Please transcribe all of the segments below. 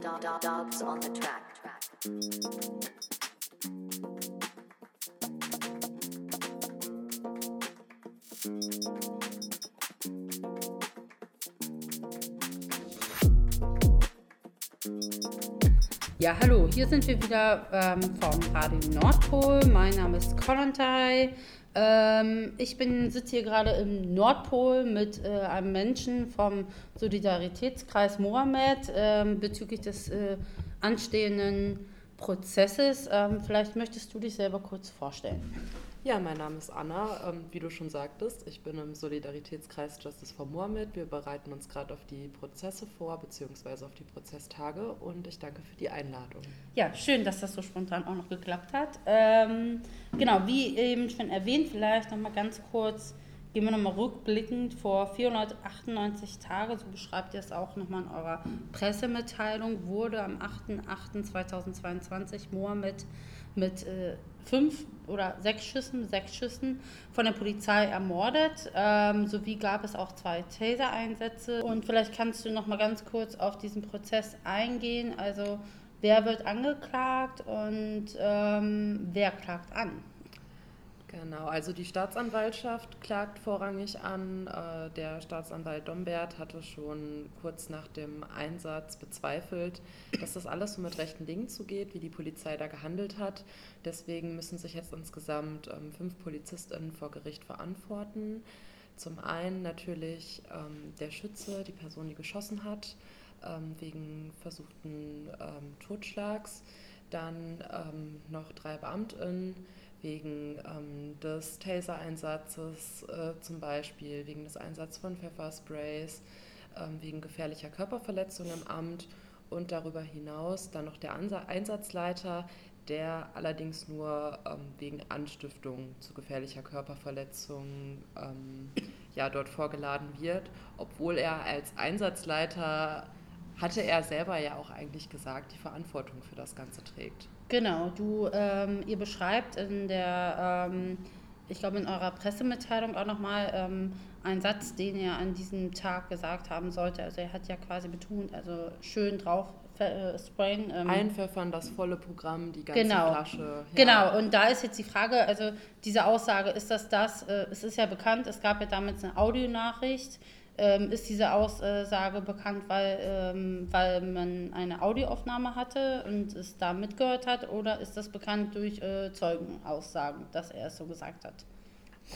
Dogs on the track. Ja, hallo, hier sind wir wieder ähm, vom Radio Nordpol. Mein Name ist Kollontai. Ähm, ich bin, sitze hier gerade im Nordpol mit äh, einem Menschen vom Solidaritätskreis Mohammed ähm, bezüglich des äh, anstehenden Prozesses. Ähm, vielleicht möchtest du dich selber kurz vorstellen. Ja, mein Name ist Anna. Ähm, wie du schon sagtest, ich bin im Solidaritätskreis Justice for Mohammed. Wir bereiten uns gerade auf die Prozesse vor, beziehungsweise auf die Prozesstage und ich danke für die Einladung. Ja, schön, dass das so spontan auch noch geklappt hat. Ähm, genau, wie eben schon erwähnt, vielleicht nochmal ganz kurz, gehen wir nochmal rückblickend, vor 498 Tagen, so beschreibt ihr es auch nochmal in eurer Pressemitteilung, wurde am 8.8.2022 Mohammed mit äh, fünf oder sechs Schüssen, sechs Schüssen von der Polizei ermordet. Ähm, sowie gab es auch zwei Taser-Einsätze. Und vielleicht kannst du noch mal ganz kurz auf diesen Prozess eingehen. Also wer wird angeklagt und ähm, wer klagt an? Genau, also die Staatsanwaltschaft klagt vorrangig an. Äh, der Staatsanwalt Dombert hatte schon kurz nach dem Einsatz bezweifelt, dass das alles so mit rechten Dingen zugeht, wie die Polizei da gehandelt hat. Deswegen müssen sich jetzt insgesamt ähm, fünf PolizistInnen vor Gericht verantworten. Zum einen natürlich ähm, der Schütze, die Person, die geschossen hat, ähm, wegen versuchten Totschlags. Dann noch drei BeamtInnen wegen ähm, des Taser-Einsatzes äh, zum Beispiel, wegen des Einsatzes von Pfeffersprays, ähm, wegen gefährlicher Körperverletzung im Amt und darüber hinaus dann noch der Ansa Einsatzleiter, der allerdings nur ähm, wegen Anstiftung zu gefährlicher Körperverletzung ähm, ja, dort vorgeladen wird, obwohl er als Einsatzleiter hatte er selber ja auch eigentlich gesagt, die Verantwortung für das Ganze trägt. Genau, du, ähm, ihr beschreibt in der, ähm, ich glaube in eurer Pressemitteilung auch nochmal ähm, einen Satz, den er an diesem Tag gesagt haben sollte. Also er hat ja quasi betont, also schön drauf äh, sprayen. Ähm, Einpfeffern, das volle Programm, die ganze genau, Flasche. Ja. Genau, und da ist jetzt die Frage, also diese Aussage, ist das das, äh, es ist ja bekannt, es gab ja damals eine Audionachricht, ähm, ist diese Aussage bekannt, weil, ähm, weil man eine Audioaufnahme hatte und es da mitgehört hat oder ist das bekannt durch äh, Zeugenaussagen, dass er es so gesagt hat?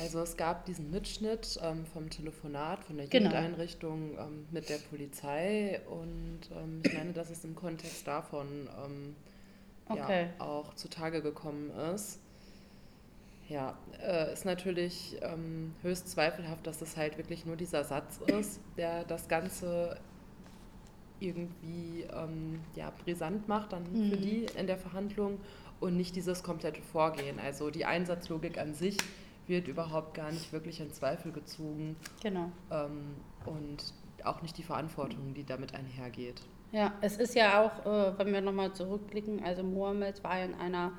Also es gab diesen Mitschnitt ähm, vom Telefonat von der genau. Jugendeinrichtung ähm, mit der Polizei und ähm, ich meine, dass es im Kontext davon ähm, okay. ja, auch zutage gekommen ist. Ja, äh, ist natürlich ähm, höchst zweifelhaft, dass das halt wirklich nur dieser Satz ist, der das Ganze irgendwie ähm, ja, brisant macht dann mhm. für die in der Verhandlung und nicht dieses komplette Vorgehen. Also die Einsatzlogik an sich wird überhaupt gar nicht wirklich in Zweifel gezogen. Genau. Ähm, und auch nicht die Verantwortung, die damit einhergeht. Ja, es ist ja auch, äh, wenn wir nochmal zurückblicken, also Mohammed war in einer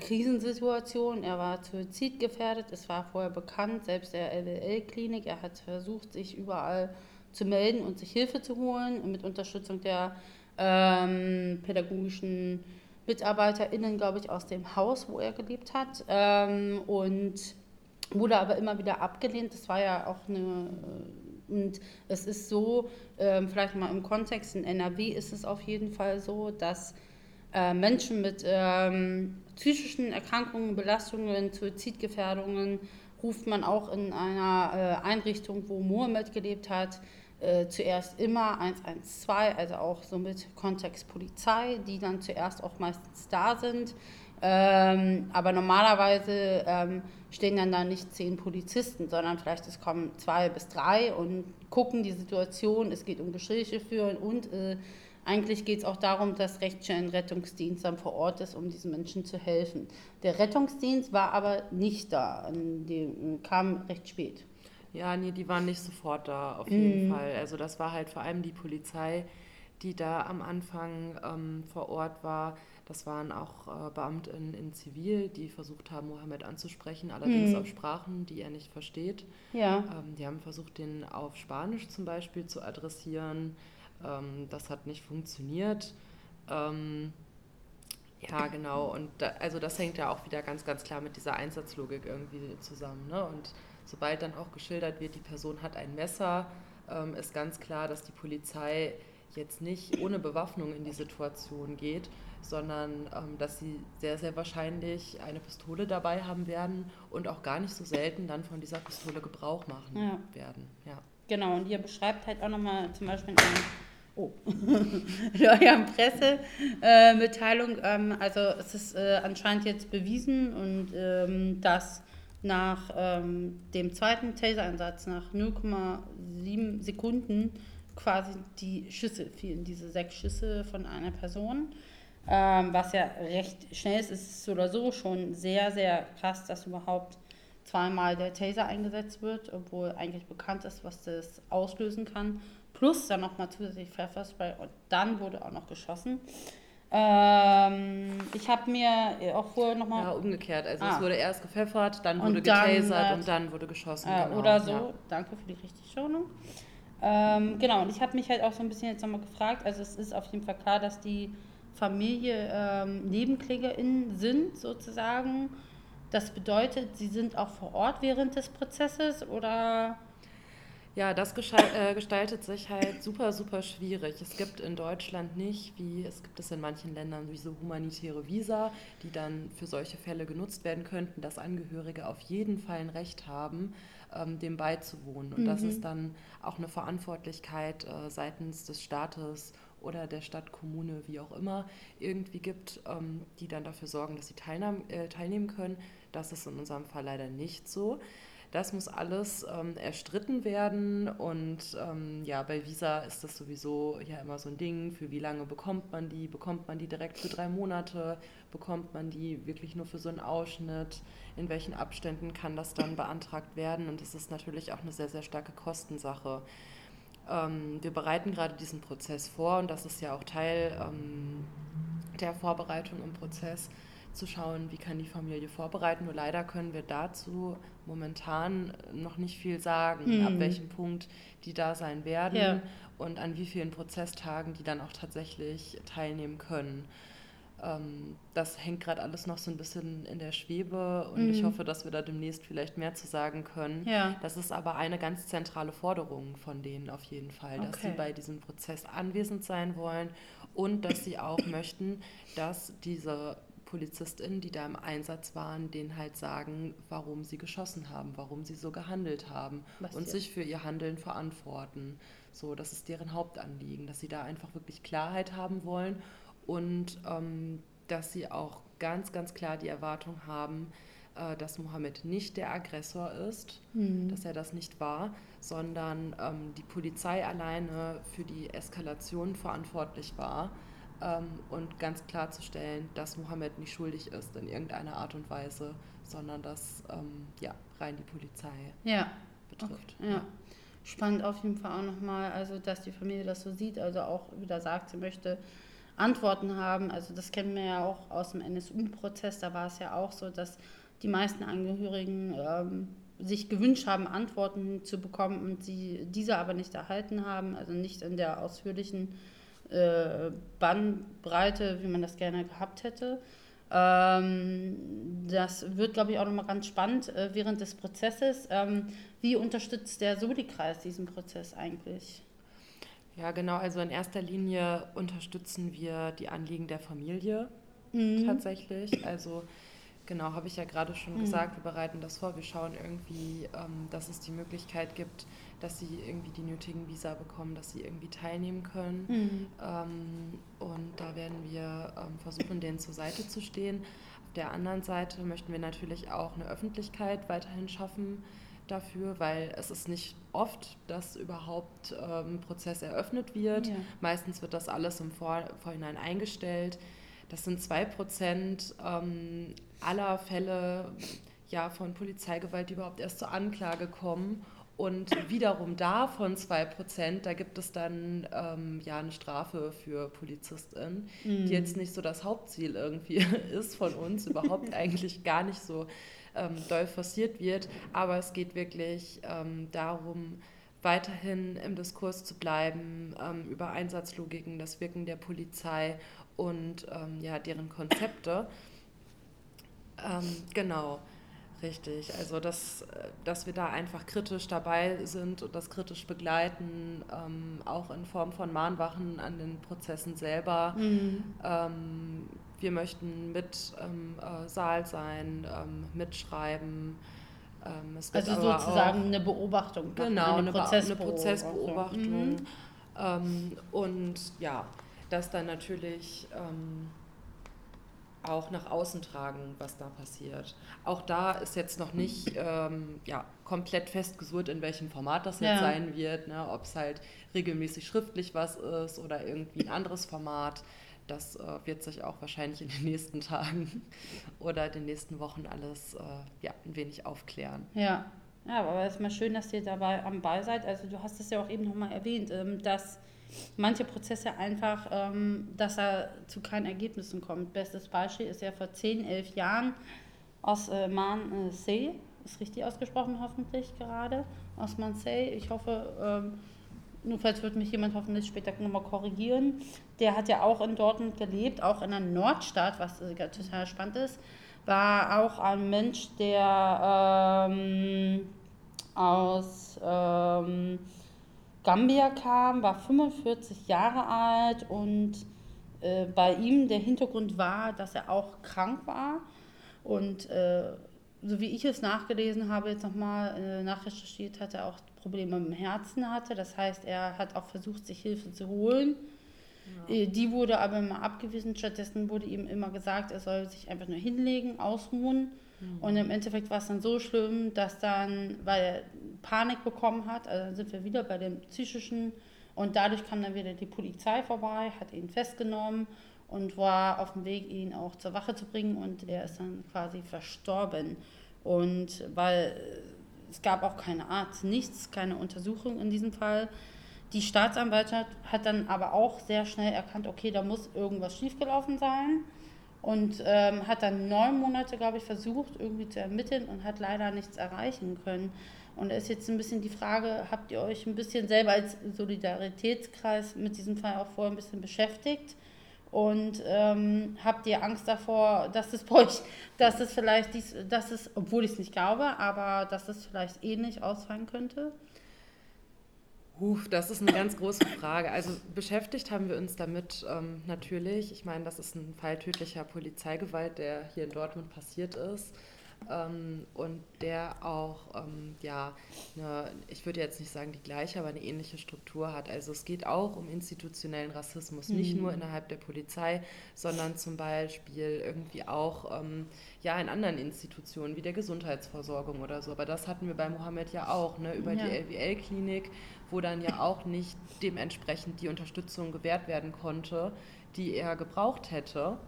Krisensituation. Er war suizidgefährdet. Es war vorher bekannt, selbst der LWL-Klinik. Er hat versucht, sich überall zu melden und sich Hilfe zu holen mit Unterstützung der ähm, pädagogischen MitarbeiterInnen, glaube ich, aus dem Haus, wo er gelebt hat. Ähm, und wurde aber immer wieder abgelehnt. Das war ja auch eine. Und es ist so, ähm, vielleicht mal im Kontext in NRW ist es auf jeden Fall so, dass äh, Menschen mit ähm, psychischen Erkrankungen, Belastungen, Suizidgefährdungen ruft man auch in einer äh, Einrichtung, wo Mohammed gelebt hat, äh, zuerst immer 112, also auch so mit Kontext Polizei, die dann zuerst auch meistens da sind. Ähm, aber normalerweise ähm, stehen dann da nicht zehn Polizisten, sondern vielleicht es kommen zwei bis drei und gucken die Situation. Es geht um Gespräche führen und äh, eigentlich geht es auch darum, dass Rettungsdienst dann vor Ort ist, um diesen Menschen zu helfen. Der Rettungsdienst war aber nicht da, die kam recht spät. Ja, nee, die waren nicht sofort da, auf jeden mhm. Fall. Also das war halt vor allem die Polizei, die da am Anfang ähm, vor Ort war. Das waren auch äh, Beamtinnen in Zivil, die versucht haben, Mohammed anzusprechen, allerdings mhm. auf Sprachen, die er nicht versteht. Ja. Ähm, die haben versucht, den auf Spanisch zum Beispiel zu adressieren. Ähm, das hat nicht funktioniert. Ähm, ja, genau. Und da, also das hängt ja auch wieder ganz, ganz klar mit dieser Einsatzlogik irgendwie zusammen. Ne? Und sobald dann auch geschildert wird, die Person hat ein Messer, ähm, ist ganz klar, dass die Polizei jetzt nicht ohne Bewaffnung in die Situation geht, sondern ähm, dass sie sehr, sehr wahrscheinlich eine Pistole dabei haben werden und auch gar nicht so selten dann von dieser Pistole Gebrauch machen ja. werden. Ja. Genau, und ihr beschreibt halt auch nochmal zum Beispiel in, oh, in eurer Pressemitteilung, äh, ähm, also es ist äh, anscheinend jetzt bewiesen und ähm, dass nach ähm, dem zweiten Taser-Einsatz, nach 0,7 Sekunden, quasi die Schüsse fielen, diese sechs Schüsse von einer Person. Ähm, was ja recht schnell ist, ist so oder so schon sehr, sehr krass, dass überhaupt zweimal der Taser eingesetzt wird, obwohl eigentlich bekannt ist, was das auslösen kann. Plus dann nochmal zusätzlich Pfefferspray und dann wurde auch noch geschossen. Ähm, ich habe mir auch vorher nochmal. Ja, umgekehrt. Also ah. es wurde erst gepfeffert, dann wurde getasert und dann wurde geschossen. Äh, genau. Oder so. Ja. Danke für die Richtigschonung. Ähm, genau, und ich habe mich halt auch so ein bisschen jetzt nochmal gefragt, also es ist auf jeden Fall klar, dass die Familie ähm, NebenklägerInnen sind sozusagen. Das bedeutet, sie sind auch vor Ort während des Prozesses oder ja, das äh, gestaltet sich halt super, super schwierig. Es gibt in Deutschland nicht, wie es gibt es in manchen Ländern, wie so humanitäre Visa, die dann für solche Fälle genutzt werden könnten, dass Angehörige auf jeden Fall ein Recht haben, ähm, dem beizuwohnen. Und mhm. das ist dann auch eine Verantwortlichkeit äh, seitens des Staates oder der Stadt, Kommune, wie auch immer, irgendwie gibt, ähm, die dann dafür sorgen, dass sie teilnehmen, äh, teilnehmen können. Das ist in unserem Fall leider nicht so. Das muss alles ähm, erstritten werden und ähm, ja, bei Visa ist das sowieso ja immer so ein Ding, für wie lange bekommt man die? Bekommt man die direkt für drei Monate? Bekommt man die wirklich nur für so einen Ausschnitt? In welchen Abständen kann das dann beantragt werden? Und das ist natürlich auch eine sehr, sehr starke Kostensache. Ähm, wir bereiten gerade diesen Prozess vor und das ist ja auch Teil ähm, der Vorbereitung im Prozess zu schauen, wie kann die Familie vorbereiten. Nur leider können wir dazu momentan noch nicht viel sagen, mhm. ab welchem Punkt die da sein werden ja. und an wie vielen Prozesstagen die dann auch tatsächlich teilnehmen können. Ähm, das hängt gerade alles noch so ein bisschen in der Schwebe und mhm. ich hoffe, dass wir da demnächst vielleicht mehr zu sagen können. Ja. Das ist aber eine ganz zentrale Forderung von denen auf jeden Fall, dass okay. sie bei diesem Prozess anwesend sein wollen und dass sie auch möchten, dass diese PolizistInnen, die da im Einsatz waren, denen halt sagen, warum sie geschossen haben, warum sie so gehandelt haben Was und sich für ihr Handeln verantworten. So, das ist deren Hauptanliegen, dass sie da einfach wirklich Klarheit haben wollen und ähm, dass sie auch ganz, ganz klar die Erwartung haben, äh, dass Mohammed nicht der Aggressor ist, mhm. dass er das nicht war, sondern ähm, die Polizei alleine für die Eskalation verantwortlich war ähm, und ganz klarzustellen, dass Mohammed nicht schuldig ist in irgendeiner Art und Weise, sondern dass ähm, ja, rein die Polizei ja. betrifft. Okay. Ja. Spannend auf jeden Fall auch nochmal, also dass die Familie das so sieht, also auch wieder sagt, sie möchte Antworten haben. Also das kennen wir ja auch aus dem NSU-Prozess, da war es ja auch so, dass die meisten Angehörigen ähm, sich gewünscht haben, Antworten zu bekommen und sie diese aber nicht erhalten haben, also nicht in der ausführlichen äh, Bandbreite, wie man das gerne gehabt hätte. Ähm, das wird, glaube ich, auch nochmal ganz spannend äh, während des Prozesses. Ähm, wie unterstützt der Soli-Kreis diesen Prozess eigentlich? Ja, genau. Also in erster Linie unterstützen wir die Anliegen der Familie mhm. tatsächlich. Also genau, habe ich ja gerade schon mhm. gesagt, wir bereiten das vor. Wir schauen irgendwie, ähm, dass es die Möglichkeit gibt, dass sie irgendwie die nötigen Visa bekommen, dass sie irgendwie teilnehmen können. Mhm. Ähm, und da werden wir ähm, versuchen, denen zur Seite zu stehen. Auf der anderen Seite möchten wir natürlich auch eine Öffentlichkeit weiterhin schaffen dafür, weil es ist nicht oft, dass überhaupt ähm, ein Prozess eröffnet wird. Ja. Meistens wird das alles im Vor Vorhinein eingestellt. Das sind zwei Prozent ähm, aller Fälle ja, von Polizeigewalt, die überhaupt erst zur Anklage kommen. Und wiederum davon 2%, da gibt es dann ähm, ja eine Strafe für PolizistInnen, mhm. die jetzt nicht so das Hauptziel irgendwie ist von uns, überhaupt eigentlich gar nicht so ähm, doll forciert wird. Aber es geht wirklich ähm, darum, weiterhin im Diskurs zu bleiben, ähm, über Einsatzlogiken, das Wirken der Polizei und ähm, ja, deren Konzepte. Ähm, genau. Richtig, also dass, dass wir da einfach kritisch dabei sind und das kritisch begleiten, ähm, auch in Form von Mahnwachen an den Prozessen selber. Mhm. Ähm, wir möchten mit äh, Saal sein, mitschreiben. Ähm, also sozusagen auch, eine Beobachtung. Genau, eine, Prozessbeobachtung. Eine Prozessbeobachtung. Mhm. Ähm, und ja, das dann natürlich auch nach außen tragen, was da passiert. Auch da ist jetzt noch nicht ähm, ja, komplett festgesurrt, in welchem Format das jetzt ja. sein wird, ne? ob es halt regelmäßig schriftlich was ist oder irgendwie ein anderes Format. Das äh, wird sich auch wahrscheinlich in den nächsten Tagen oder den nächsten Wochen alles äh, ja, ein wenig aufklären. Ja. ja, aber es ist mal schön, dass ihr dabei am Ball seid. Also du hast es ja auch eben nochmal erwähnt, ähm, dass manche Prozesse einfach, ähm, dass er zu keinen Ergebnissen kommt. Bestes Beispiel ist ja vor 10, 11 Jahren aus äh, Marseille, ist richtig ausgesprochen hoffentlich gerade, aus Marseille. Ich hoffe, ähm, nur falls wird mich jemand hoffentlich später nochmal korrigieren. Der hat ja auch in Dortmund gelebt, auch in der Nordstadt, was äh, total spannend ist. War auch ein Mensch, der ähm, aus ähm, Gambia kam, war 45 Jahre alt und äh, bei ihm der Hintergrund war, dass er auch krank war und äh, so wie ich es nachgelesen habe, jetzt nochmal äh, nachrecherchiert, hat er auch Probleme mit dem Herzen hatte. Das heißt, er hat auch versucht, sich Hilfe zu holen. Ja. Äh, die wurde aber immer abgewiesen. Stattdessen wurde ihm immer gesagt, er soll sich einfach nur hinlegen, ausruhen. Mhm. Und im Endeffekt war es dann so schlimm, dass dann, weil er Panik bekommen hat, also dann sind wir wieder bei dem psychischen und dadurch kam dann wieder die Polizei vorbei, hat ihn festgenommen und war auf dem Weg, ihn auch zur Wache zu bringen und er ist dann quasi verstorben. Und weil es gab auch keine Arzt, nichts, keine Untersuchung in diesem Fall. Die Staatsanwaltschaft hat dann aber auch sehr schnell erkannt, okay, da muss irgendwas schiefgelaufen sein und ähm, hat dann neun Monate, glaube ich, versucht, irgendwie zu ermitteln und hat leider nichts erreichen können. Und da ist jetzt ein bisschen die Frage, habt ihr euch ein bisschen selber als Solidaritätskreis mit diesem Fall auch vorher ein bisschen beschäftigt? Und ähm, habt ihr Angst davor, dass es bei euch, dass es vielleicht dies, dass es, obwohl ich es nicht glaube, aber dass es vielleicht ähnlich ausfallen könnte? Huf, das ist eine ganz große Frage. Also beschäftigt haben wir uns damit ähm, natürlich. Ich meine, das ist ein Fall tödlicher Polizeigewalt, der hier in Dortmund passiert ist ähm, und der auch, ähm, ja, eine, ich würde jetzt nicht sagen die gleiche, aber eine ähnliche Struktur hat. Also es geht auch um institutionellen Rassismus, mhm. nicht nur innerhalb der Polizei, sondern zum Beispiel irgendwie auch ähm, ja, in anderen Institutionen wie der Gesundheitsversorgung oder so. Aber das hatten wir bei Mohammed ja auch, ne, über ja. die LWL-Klinik, wo dann ja auch nicht dementsprechend die Unterstützung gewährt werden konnte, die er gebraucht hätte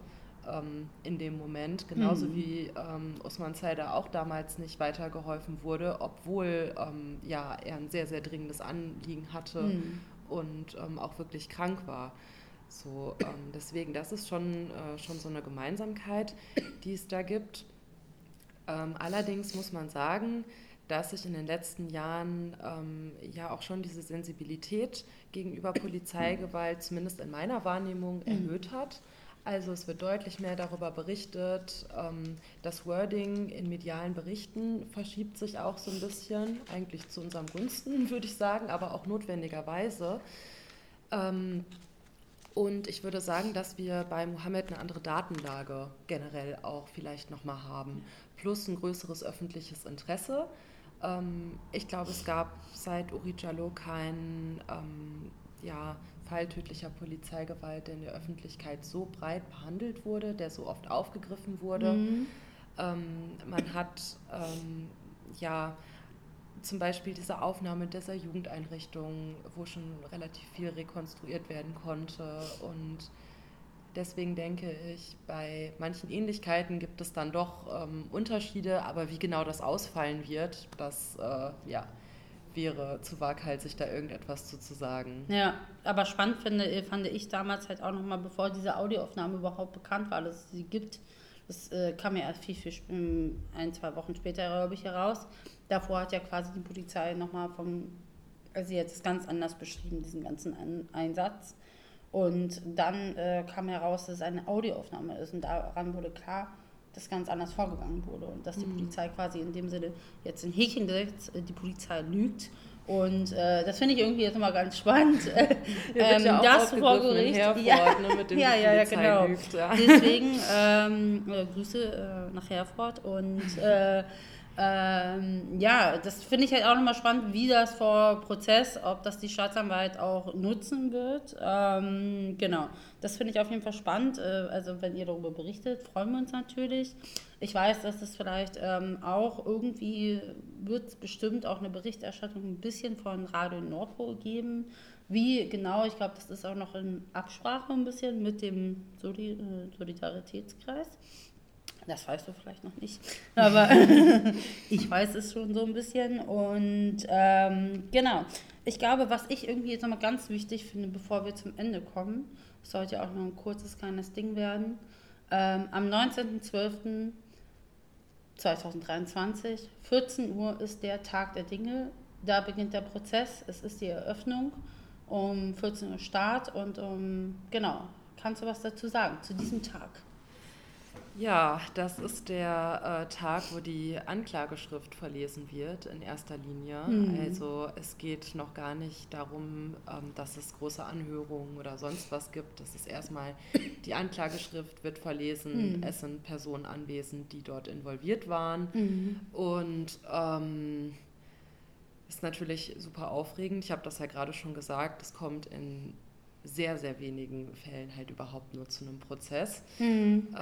ähm, in dem Moment, genauso mhm. wie ähm, Osman Zayda auch damals nicht weitergeholfen wurde, obwohl ähm, ja, er ein sehr, sehr dringendes Anliegen hatte mhm. und ähm, auch wirklich krank war. So, ähm, deswegen, das ist schon, äh, schon so eine Gemeinsamkeit, die es da gibt. Ähm, allerdings muss man sagen, dass sich in den letzten Jahren ähm, ja auch schon diese Sensibilität gegenüber Polizeigewalt, zumindest in meiner Wahrnehmung, mhm. erhöht hat. Also es wird deutlich mehr darüber berichtet. Ähm, das Wording in medialen Berichten verschiebt sich auch so ein bisschen, eigentlich zu unserem Gunsten, würde ich sagen, aber auch notwendigerweise. Ähm, und ich würde sagen, dass wir bei Mohammed eine andere Datenlage generell auch vielleicht nochmal haben, plus ein größeres öffentliches Interesse. Ähm, ich glaube, es gab seit Uri Jallo kein ja, Fall tödlicher Polizeigewalt, der in der Öffentlichkeit so breit behandelt wurde, der so oft aufgegriffen wurde. Mhm. Ähm, man hat ähm, ja zum Beispiel diese Aufnahme dieser Jugendeinrichtung, wo schon relativ viel rekonstruiert werden konnte. Und deswegen denke ich, bei manchen Ähnlichkeiten gibt es dann doch ähm, Unterschiede, aber wie genau das ausfallen wird, das äh, ja wäre zu waghalsig, da irgendetwas zu, zu sagen. Ja, aber spannend finde, fand ich damals halt auch nochmal, bevor diese Audioaufnahme überhaupt bekannt war, dass es sie gibt. Das äh, kam ja erst viel, viel ähm, ein, zwei Wochen später, glaube ich, heraus. Davor hat ja quasi die Polizei nochmal vom, also jetzt ist ganz anders beschrieben, diesen ganzen Einsatz. Und dann äh, kam heraus, dass es eine Audioaufnahme ist und daran wurde klar, dass ganz anders vorgegangen wurde und dass die Mhm. Polizei quasi in dem Sinne jetzt ein Häkchen gesetzt, äh, die Polizei lügt. Und äh, das finde ich irgendwie jetzt mal ganz spannend. Wird ja das vor in Gericht. Herford, ja, ne, mit dem ja, ja, ja, genau. lügt, ja. Deswegen ähm, äh, Grüße äh, nach Herford und äh, ähm, ja, das finde ich halt auch nochmal spannend, wie das vor Prozess, ob das die Staatsanwalt auch nutzen wird. Ähm, genau, das finde ich auf jeden Fall spannend. Äh, also wenn ihr darüber berichtet, freuen wir uns natürlich. Ich weiß, dass es vielleicht ähm, auch irgendwie, wird es bestimmt auch eine Berichterstattung ein bisschen von Radio Nordpol geben. Wie genau, ich glaube, das ist auch noch in Absprache ein bisschen mit dem äh, Solidaritätskreis. Das weißt du vielleicht noch nicht, aber ich weiß es schon so ein bisschen. Und ähm, genau, ich glaube, was ich irgendwie jetzt nochmal ganz wichtig finde, bevor wir zum Ende kommen, sollte auch noch ein kurzes, kleines Ding werden. Ähm, am 19.12.2023, 14 Uhr ist der Tag der Dinge. Da beginnt der Prozess. Es ist die Eröffnung um 14 Uhr Start und um, genau, kannst du was dazu sagen zu diesem Tag? Ja, das ist der äh, Tag, wo die Anklageschrift verlesen wird in erster Linie. Mhm. Also es geht noch gar nicht darum, ähm, dass es große Anhörungen oder sonst was gibt. Das ist erstmal, die Anklageschrift wird verlesen. Mhm. Es sind Personen anwesend, die dort involviert waren. Mhm. Und ähm, ist natürlich super aufregend. Ich habe das ja gerade schon gesagt. Es kommt in sehr, sehr wenigen Fällen halt überhaupt nur zu einem Prozess. Mhm. Äh,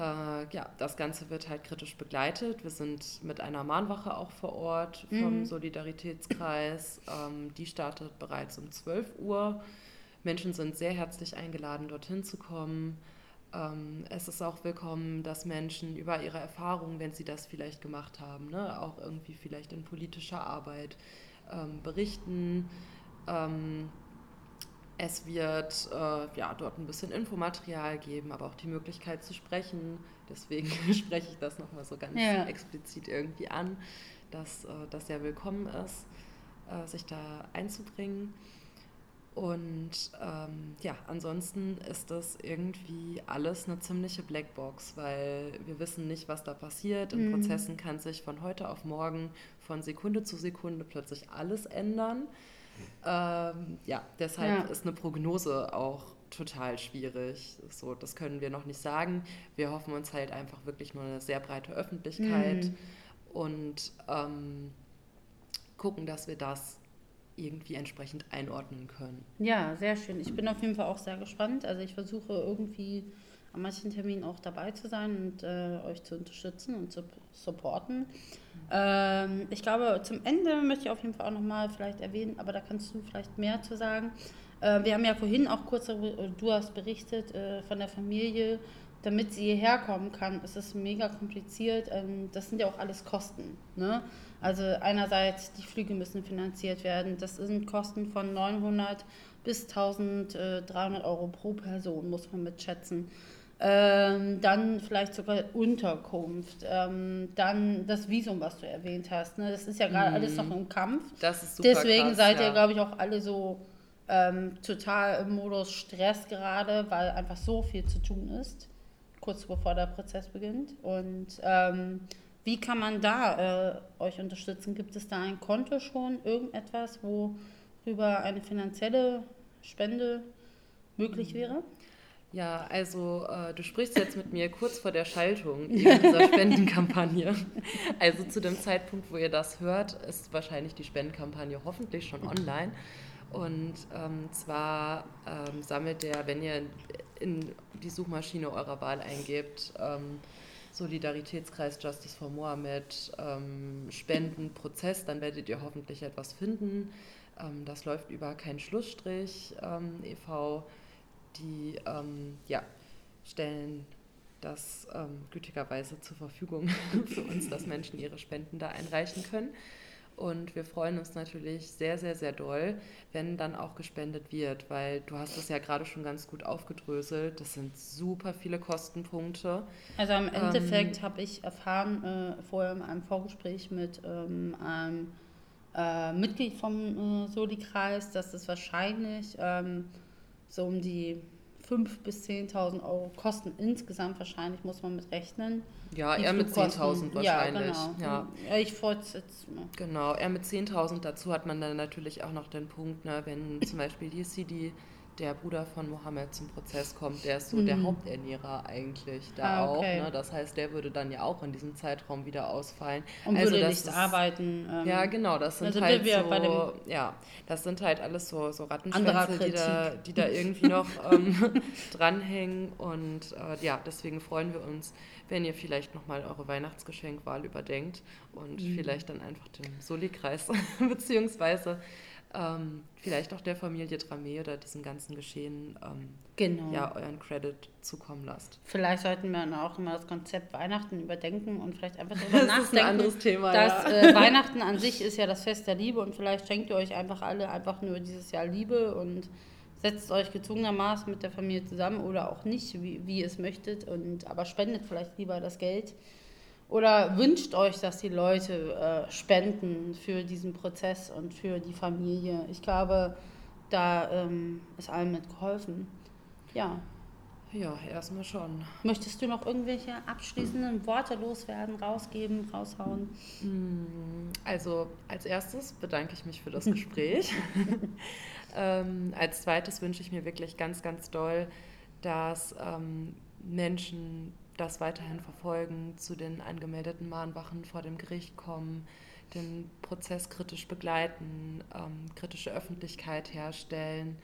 ja, das Ganze wird halt kritisch begleitet. Wir sind mit einer Mahnwache auch vor Ort vom Mhm. Solidaritätskreis. Ähm, die startet bereits um 12 Uhr. Menschen sind sehr herzlich eingeladen, dorthin zu kommen. Ähm, es ist auch willkommen, dass Menschen über ihre Erfahrungen, wenn sie das vielleicht gemacht haben, ne, auch irgendwie vielleicht in politischer Arbeit ähm, berichten. Ähm, es wird äh, ja, dort ein bisschen Infomaterial geben, aber auch die Möglichkeit zu sprechen. Deswegen spreche ich das nochmal so ganz Ja. explizit irgendwie an, dass äh, das sehr willkommen ist, äh, sich da einzubringen. Und ähm, ja, ansonsten ist das irgendwie alles eine ziemliche Blackbox, weil wir wissen nicht, was da passiert. In Mhm. Prozessen kann sich von heute auf morgen, von Sekunde zu Sekunde plötzlich alles ändern. Ähm, ja, deshalb Ja. ist eine Prognose auch total schwierig. So, das können wir noch nicht sagen. Wir hoffen uns halt einfach wirklich nur eine sehr breite Öffentlichkeit Mhm. und ähm, gucken, dass wir das irgendwie entsprechend einordnen können. Ja, sehr schön. Ich bin auf jeden Fall auch sehr gespannt. Also ich versuche irgendwie an manchen Terminen auch dabei zu sein und äh, euch zu unterstützen und zu supporten. Ähm, ich glaube, zum Ende möchte ich auf jeden Fall auch nochmal vielleicht erwähnen, aber da kannst du vielleicht mehr zu sagen. Äh, wir haben ja vorhin auch kurz, äh, du hast berichtet äh, von der Familie, damit sie hierher kommen kann, ist es mega kompliziert. Ähm, das sind ja auch alles Kosten. Ne? Also einerseits die Flüge müssen finanziert werden. Das sind Kosten von 900 bis 1300 Euro pro Person, muss man mitschätzen. Ähm, dann vielleicht sogar Unterkunft. Ähm, dann das Visum, was du erwähnt hast. Ne? Das ist ja gerade Mhm. alles noch im Kampf. Das ist super Deswegen krass, seid ihr, ja. glaube ich, auch alle so ähm, total im Modus Stress gerade, weil einfach so viel zu tun ist, kurz bevor der Prozess beginnt. Und ähm, wie kann man da äh, euch unterstützen? Gibt es da ein Konto schon, irgendetwas, worüber eine finanzielle Spende möglich wäre? Ja, also äh, du sprichst jetzt mit mir kurz vor der Schaltung dieser Spendenkampagne. Also zu dem Zeitpunkt, wo ihr das hört, ist wahrscheinlich die Spendenkampagne hoffentlich schon online. Und ähm, zwar ähm, sammelt der, wenn ihr in die Suchmaschine eurer Wahl eingebt, ähm, Solidaritätskreis Justice for Mohammed, ähm, Spendenprozess, dann werdet ihr hoffentlich etwas finden. Ähm, das läuft über keinen Schlussstrich ähm, e.V. Die ähm, ja, stellen das ähm, gütigerweise zur Verfügung für uns, dass Menschen ihre Spenden da einreichen können. Und wir freuen uns natürlich sehr, sehr, sehr doll, wenn dann auch gespendet wird, weil du hast das ja gerade schon ganz gut aufgedröselt. Das sind super viele Kostenpunkte. Also im Endeffekt habe ich erfahren, äh, vorher in einem Vorgespräch mit ähm, einem äh, Mitglied vom äh, Soli-Kreis, dass es wahrscheinlich ähm, so um die 5.000 bis 10.000 Euro kosten insgesamt wahrscheinlich, muss man mit rechnen. Ja, Die eher mit Flugkosten. 10.000 wahrscheinlich. Ja, genau. Ja. Ja, ich fortsetze mal. Genau, eher mit 10.000. Dazu hat man dann natürlich auch noch den Punkt, ne, wenn zum Beispiel Yazidi, der Bruder von Mohammed, zum Prozess kommt, der ist so der Haupternährer eigentlich da Mhm. Ah, auch. okay. Ne? Das heißt, der würde dann ja auch in diesem Zeitraum wieder ausfallen. Und Also würde nicht ist- arbeiten. ähm, Ja, genau, das sind sind halt so, ja, das sind halt alles so, so Rattenschwänze, die da, die da irgendwie noch ähm, dranhängen und äh, ja, deswegen freuen wir uns, wenn ihr vielleicht nochmal eure Weihnachtsgeschenkwahl überdenkt und Mhm. vielleicht dann einfach dem Soli-Kreis beziehungsweise ähm, vielleicht auch der Familie Dramé oder diesem ganzen Geschehen ähm, Genau. ja, euren Credit zukommen lasst. Vielleicht sollten wir dann auch immer das Konzept Weihnachten überdenken und vielleicht einfach darüber Das ist nachdenken. ein anderes Thema, dass ja. äh, Weihnachten an sich ist ja das Fest der Liebe und vielleicht schenkt ihr euch einfach alle einfach nur dieses Jahr Liebe und setzt euch gezwungenermaßen mit der Familie zusammen oder auch nicht, wie, wie ihr es möchtet, und, aber spendet vielleicht lieber das Geld. Oder wünscht euch, dass die Leute äh, spenden für diesen Prozess und für die Familie. Ich glaube, da ähm, ist allen mit geholfen. Ja. Ja, erstmal schon. Möchtest du noch irgendwelche abschließenden Worte loswerden, rausgeben, raushauen? Also als erstes bedanke ich mich für das Gespräch. ähm, als zweites wünsche ich mir wirklich ganz, ganz doll, dass ähm, Menschen das weiterhin verfolgen, zu den angemeldeten Mahnwachen vor dem Gericht kommen, den Prozess kritisch begleiten, ähm, kritische Öffentlichkeit herstellen.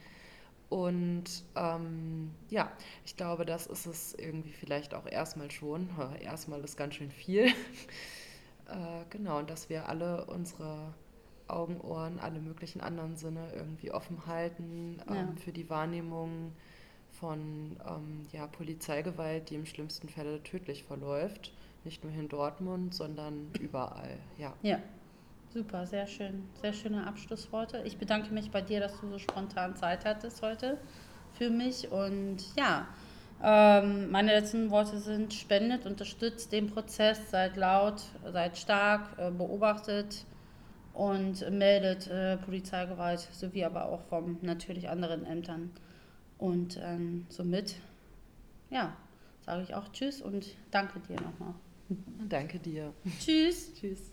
Und ähm, ja, ich glaube, das ist es irgendwie vielleicht auch erstmal schon. Erstmal ist ganz schön viel. Äh, genau, und dass wir alle unsere Augen, Ohren, alle möglichen anderen Sinne irgendwie offen halten ähm, Ja. für die Wahrnehmung von ähm, ja, Polizeigewalt, die im schlimmsten Fälle tödlich verläuft. Nicht nur in Dortmund, sondern überall. Ja. Ja, super, sehr schön. Sehr schöne Abschlussworte. Ich bedanke mich bei dir, dass du so spontan Zeit hattest heute für mich. Und ja, ähm, meine letzten Worte sind, spendet, unterstützt den Prozess, seid laut, seid stark, äh, beobachtet und meldet äh, Polizeigewalt sowie aber auch vom natürlich anderen Ämtern. Und ähm, somit, ja, sage ich auch Tschüss und danke dir nochmal. Danke dir. Tschüss. Tschüss.